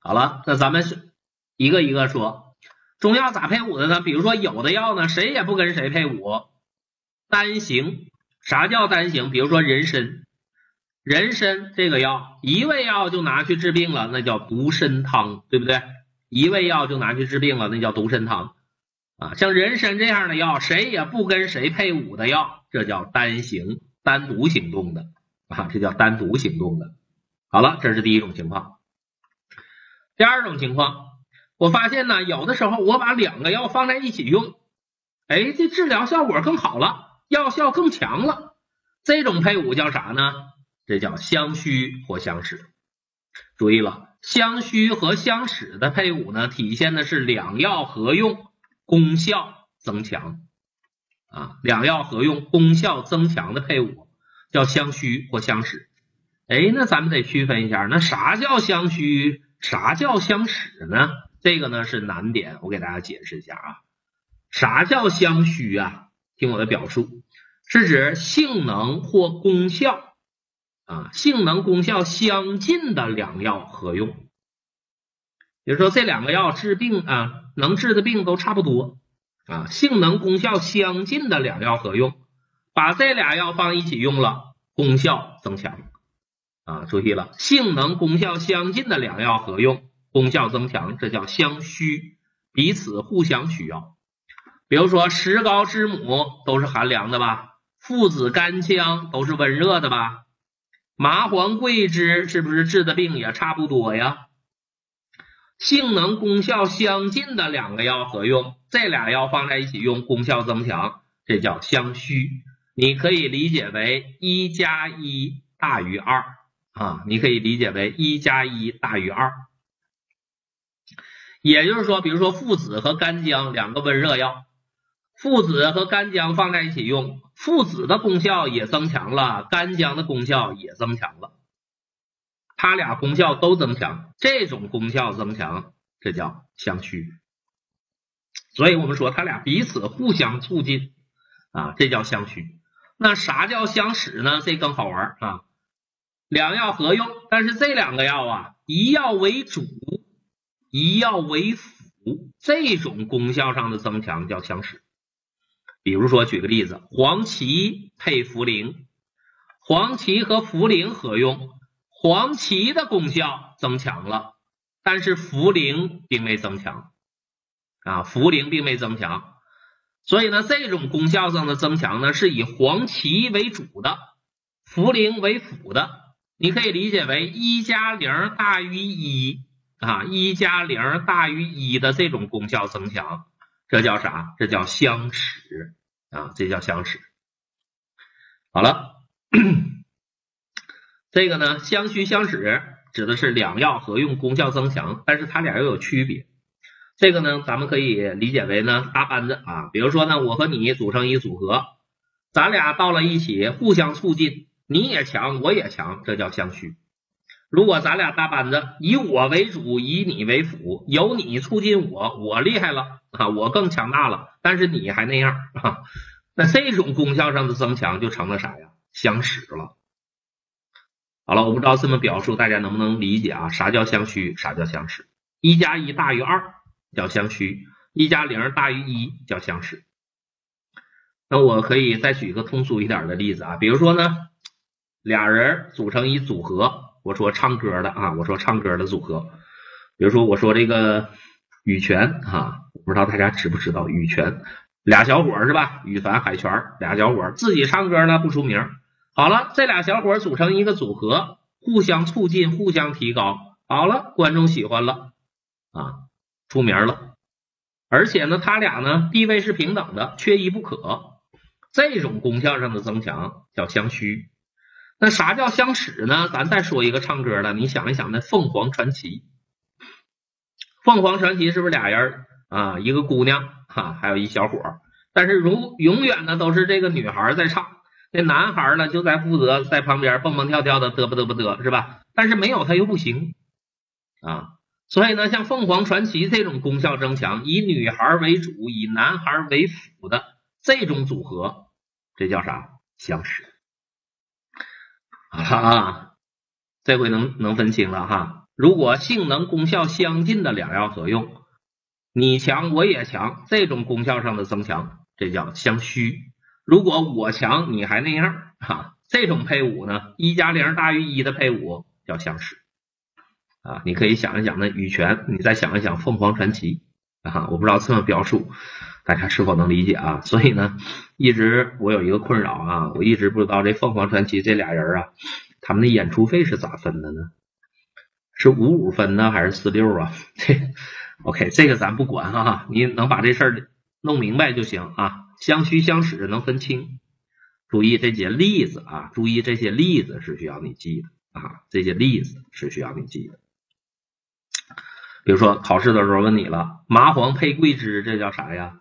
好了，那咱们是一个一个说，中药咋配伍的呢？比如说有的药呢，谁也不跟谁配伍，单行。啥叫单行？比如说人参，人参这个药一味药就拿去治病了，那叫独参汤，对不对？一味药就拿去治病了，那叫独参汤啊。像人参这样的药，谁也不跟谁配伍的药，这叫单行，单独行动的啊，这叫单独行动的。好了，这是第一种情况。第二种情况，我发现呢，有的时候我把两个药放在一起用，哎，这治疗效果更好了。药效更强了，这种配伍叫啥呢？这叫相虚或相使。注意了，相虚和相使的配伍呢，体现的是两药合用，功效增强啊。两药合用，功效增强的配伍叫相虚或相使。哎，那咱们得区分一下，那啥叫相虚，啥叫相使呢？这个呢是难点，我给大家解释一下啊。啥叫相虚啊？听我的表述，是指性能或功效啊，性能功效相近的两药合用。比如说这两个药治病啊，能治的病都差不多啊，性能功效相近的两药合用，把这俩药放一起用了，功效增强啊。注意了，性能功效相近的两药合用，功效增强，这叫相虚，彼此互相需要。比如说石膏、知母都是寒凉的吧？附子、干姜都是温热的吧？麻黄、桂枝是不是治的病也差不多呀？性能功效相近的两个药合用，这俩药放在一起用，功效增强，这叫相虚。你可以理解为一加一大于二啊，你可以理解为一加一大于二。也就是说，比如说附子和干姜两个温热药。附子和干姜放在一起用，附子的功效也增强了，干姜的功效也增强了，它俩功效都增强，这种功效增强，这叫相虚。所以我们说它俩彼此互相促进啊，这叫相虚。那啥叫相使呢？这更好玩啊，两药合用，但是这两个药啊，一药为主，一药为辅，这种功效上的增强叫相使。比如说，举个例子，黄芪配茯苓，黄芪和茯苓合用，黄芪的功效增强了，但是茯苓并没增强。啊，茯苓并没增强，所以呢，这种功效上的增强呢，是以黄芪为主的，茯苓为辅的，你可以理解为一加零大于一啊，一加零大于一的这种功效增强。这叫啥？这叫相使啊！这叫相使。好了，这个呢，相虚相使指的是两药合用，功效增强，但是它俩又有区别。这个呢，咱们可以理解为呢，搭班子啊。比如说呢，我和你组成一组合，咱俩到了一起，互相促进，你也强，我也强，这叫相虚。如果咱俩搭班子，以我为主，以你为辅，有你促进我，我厉害了啊，我更强大了，但是你还那样啊，那这种功效上的增强就成了啥呀？相使了。好了，我不知道这么表述大家能不能理解啊？啥叫相虚？啥叫相使？一加一大于二叫相虚，一加零大于一叫相使。那我可以再举一个通俗一点的例子啊，比如说呢，俩人组成一组合。我说唱歌的啊，我说唱歌的组合，比如说我说这个羽泉啊，不知道大家知不知道羽泉俩小伙是吧？羽凡海泉俩小伙自己唱歌呢不出名，好了，这俩小伙组成一个组合，互相促进，互相提高，好了，观众喜欢了啊，出名了，而且呢，他俩呢地位是平等的，缺一不可，这种功效上的增强叫相虚。那啥叫相使呢？咱再说一个唱歌的，你想一想，那凤凰传奇，凤凰传奇是不是俩人啊？一个姑娘哈，还有一小伙但是如永远呢都是这个女孩在唱，那男孩呢就在负责在旁边蹦蹦跳跳的嘚不嘚不嘚，是吧？但是没有他又不行啊，所以呢，像凤凰传奇这种功效增强，以女孩为主，以男孩为辅的这种组合，这叫啥？相使。啊，这回能能分清了哈。如果性能功效相近的两药合用，你强我也强，这种功效上的增强，这叫相虚。如果我强你还那样，哈，这种配伍呢，一加零大于一的配伍叫相使。啊，你可以想一想那羽泉，你再想一想凤凰传奇，啊，我不知道这么表述大家是否能理解啊？所以呢，一直我有一个困扰啊，我一直不知道这凤凰传奇这俩人啊，他们的演出费是咋分的呢？是五五分呢，还是四六啊？这 OK，这个咱不管哈，你能把这事儿弄明白就行啊。相虚相使能分清，注意这些例子啊，注意这些例子是需要你记的啊，这些例子是需要你记的。比如说考试的时候问你了，麻黄配桂枝，这叫啥呀？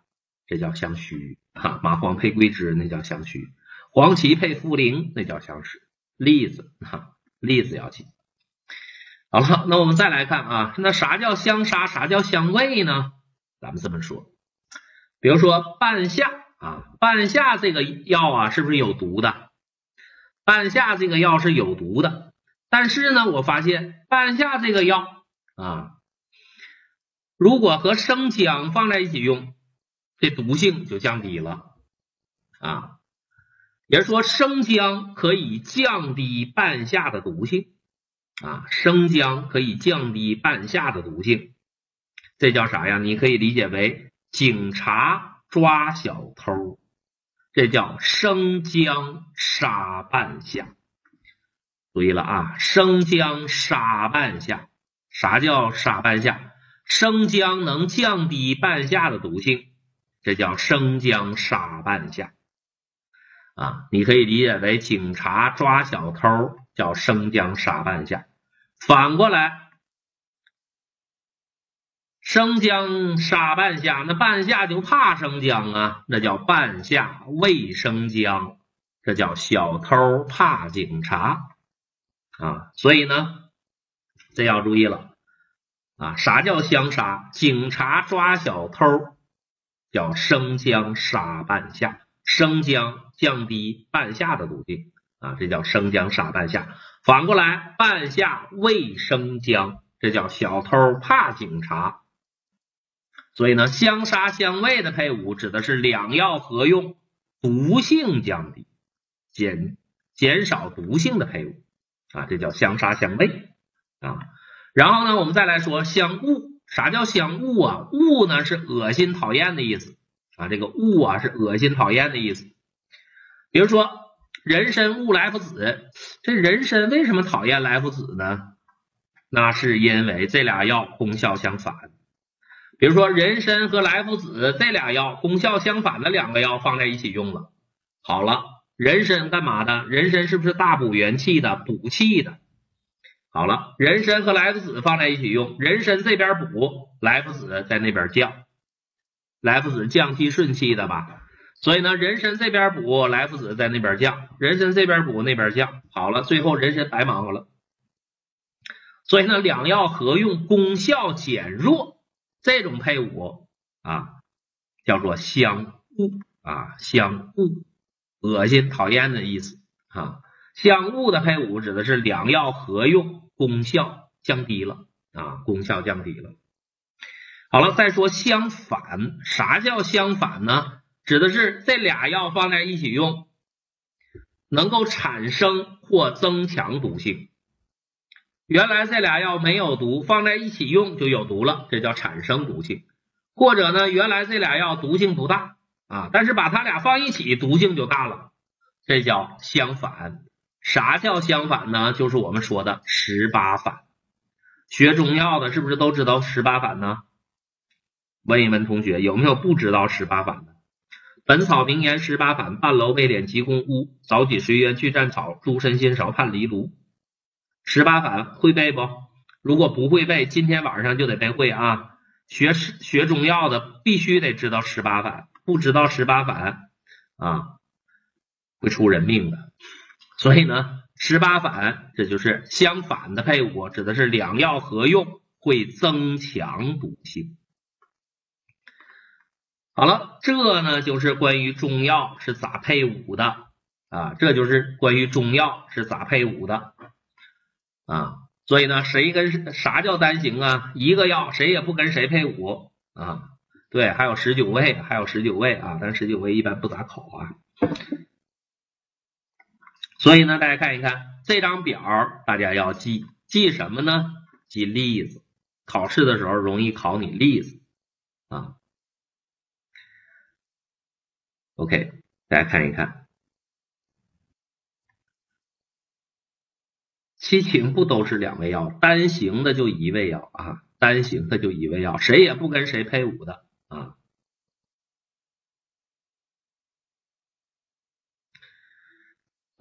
这叫相虚哈。麻黄配桂枝，那叫相虚。黄芪配茯苓，那叫相使。例子哈，例子要记。好了，那我们再来看啊，那啥叫相杀？啥叫相位呢？咱们这么说，比如说半夏啊，半夏这个药啊，是不是有毒的？半夏这个药是有毒的，但是呢，我发现半夏这个药啊。如果和生姜放在一起用，这毒性就降低了啊。也是说，生姜可以降低半夏的毒性啊，生姜可以降低半夏的毒性，这叫啥呀？你可以理解为警察抓小偷，这叫生姜杀半夏。注意了啊，生姜杀半夏，啥叫杀半夏？生姜能降低半夏的毒性，这叫生姜杀半夏啊！你可以理解为警察抓小偷叫生姜杀半夏，反过来，生姜杀半夏，那半夏就怕生姜啊，那叫半夏畏生姜，这叫小偷怕警察啊！所以呢，这要注意了。啊，啥叫相杀？警察抓小偷，叫生姜杀半夏，生姜降低半夏的毒性啊，这叫生姜杀半夏。反过来，半夏畏生姜，这叫小偷怕警察。所以呢，相杀相畏的配伍指的是两药合用，毒性降低，减减少毒性的配伍啊，这叫相杀相畏啊。然后呢，我们再来说相恶，啥叫相恶啊？恶呢是恶心讨厌的意思啊，这个恶啊是恶心讨厌的意思。比如说人参恶来福子，这人参为什么讨厌来福子呢？那是因为这俩药功效相反。比如说人参和来福子这俩药功效相反的两个药放在一起用了，好了，人参干嘛的？人参是不是大补元气的，补气的？好了，人参和莱菔子放在一起用，人参这边补，莱菔子在那边降，莱菔子降气顺气的吧？所以呢，人参这边补，莱菔子在那边降，人参这边补，那边降。好了，最后人参白忙活了。所以呢，两药合用，功效减弱，这种配伍啊，叫做相恶啊，相恶，恶心讨厌的意思啊。相恶的配伍指的是两药合用，功效降低了啊，功效降低了。好了，再说相反，啥叫相反呢？指的是这俩药放在一起用，能够产生或增强毒性。原来这俩药没有毒，放在一起用就有毒了，这叫产生毒性。或者呢，原来这俩药毒性不大啊，但是把它俩放一起，毒性就大了，这叫相反。啥叫相反呢？就是我们说的十八反。学中药的，是不是都知道十八反呢？问一问同学，有没有不知道十八反的？本草名言十八反：半楼背脸急攻乌，早起随缘去战草，诸身心少判离炉。十八反会背不？如果不会背，今天晚上就得背会啊！学学中药的必须得知道十八反，不知道十八反啊，会出人命的。所以呢，十八反这就是相反的配伍，指的是两药合用会增强毒性。好了，这呢就是关于中药是咋配伍的啊，这就是关于中药是咋配伍的啊。所以呢，谁跟啥叫单行啊？一个药谁也不跟谁配伍啊？对，还有十九位，还有十九位啊，但十九位一般不咋考啊。所以呢，大家看一看这张表，大家要记记什么呢？记例子，考试的时候容易考你例子啊。OK，大家看一看。七情不都是两味药，单行的就一味药啊，单行的就一味药，谁也不跟谁配伍的啊。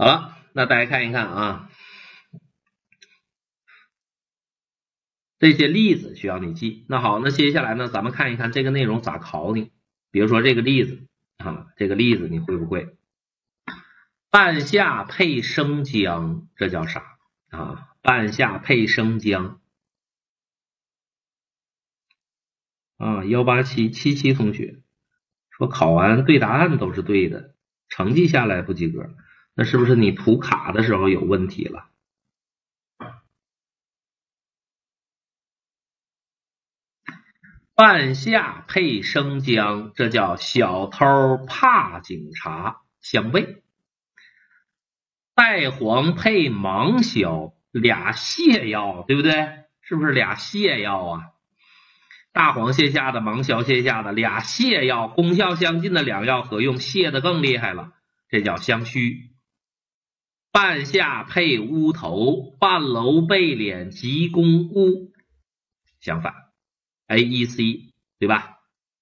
好了，那大家看一看啊，这些例子需要你记。那好，那接下来呢，咱们看一看这个内容咋考你。比如说这个例子啊，这个例子你会不会？半夏配生姜，这叫啥？啊，半夏配生姜啊，幺八七七七同学说考完对答案都是对的，成绩下来不及格，那是不是你涂卡的时候有问题了？半夏配生姜，这叫小偷怕警察，相悖。带黄配芒硝，俩泻药，对不对？是不是俩泻药啊？大黄泻下的，芒硝泻下的，俩泻药，功效相近的两药合用，泻的更厉害了，这叫相虚。半夏配乌头，半楼背脸急公乌，相反，A E C 对吧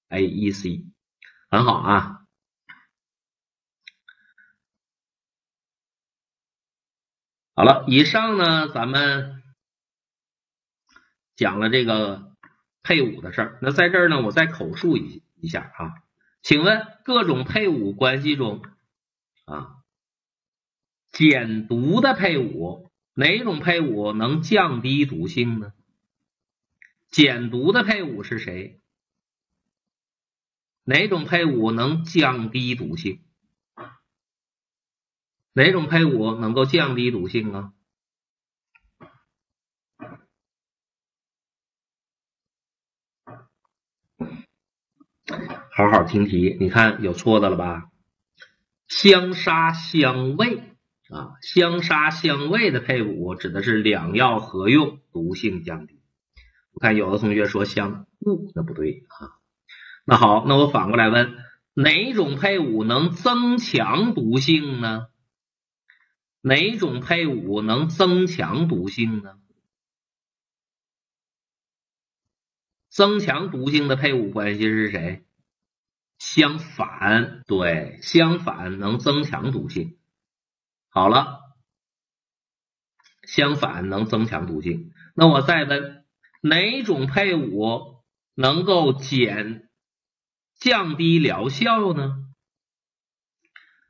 ？A E C 很好啊。好了，以上呢，咱们讲了这个配伍的事儿。那在这儿呢，我再口述一一下啊，请问各种配伍关系中啊，减毒的配伍，哪种配伍能降低毒性呢？减毒的配伍是谁？哪种配伍能降低毒性？哪种配伍能够降低毒性啊？好好听题，你看有错的了吧？相杀相味啊，香砂香味的配伍指的是两药合用，毒性降低。我看有的同学说香雾，那不对啊。那好，那我反过来问，哪种配伍能增强毒性呢？哪种配伍能增强毒性呢？增强毒性的配伍关系是谁？相反，对，相反能增强毒性。好了，相反能增强毒性。那我再问，哪种配伍能够减降低疗效呢？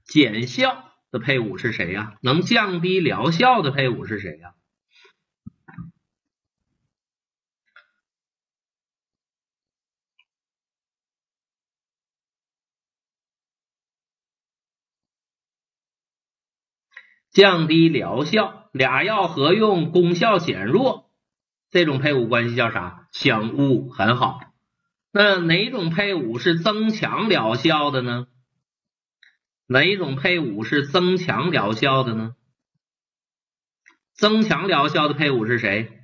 减效。的配伍是谁呀？能降低疗效的配伍是谁呀？降低疗效，俩药合用，功效减弱，这种配伍关系叫啥？相误，很好。那哪种配伍是增强疗效的呢？哪种配伍是增强疗效的呢？增强疗效的配伍是谁？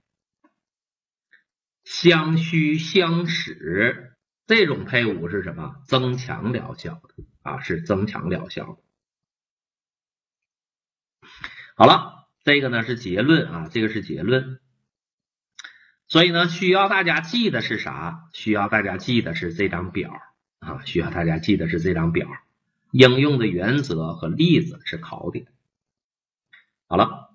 相虚相使，这种配伍是什么？增强疗效的啊，是增强疗效的。好了，这个呢是结论啊，这个是结论。所以呢，需要大家记的是啥？需要大家记的是这张表啊，需要大家记的是这张表。应用的原则和例子是考点。好了。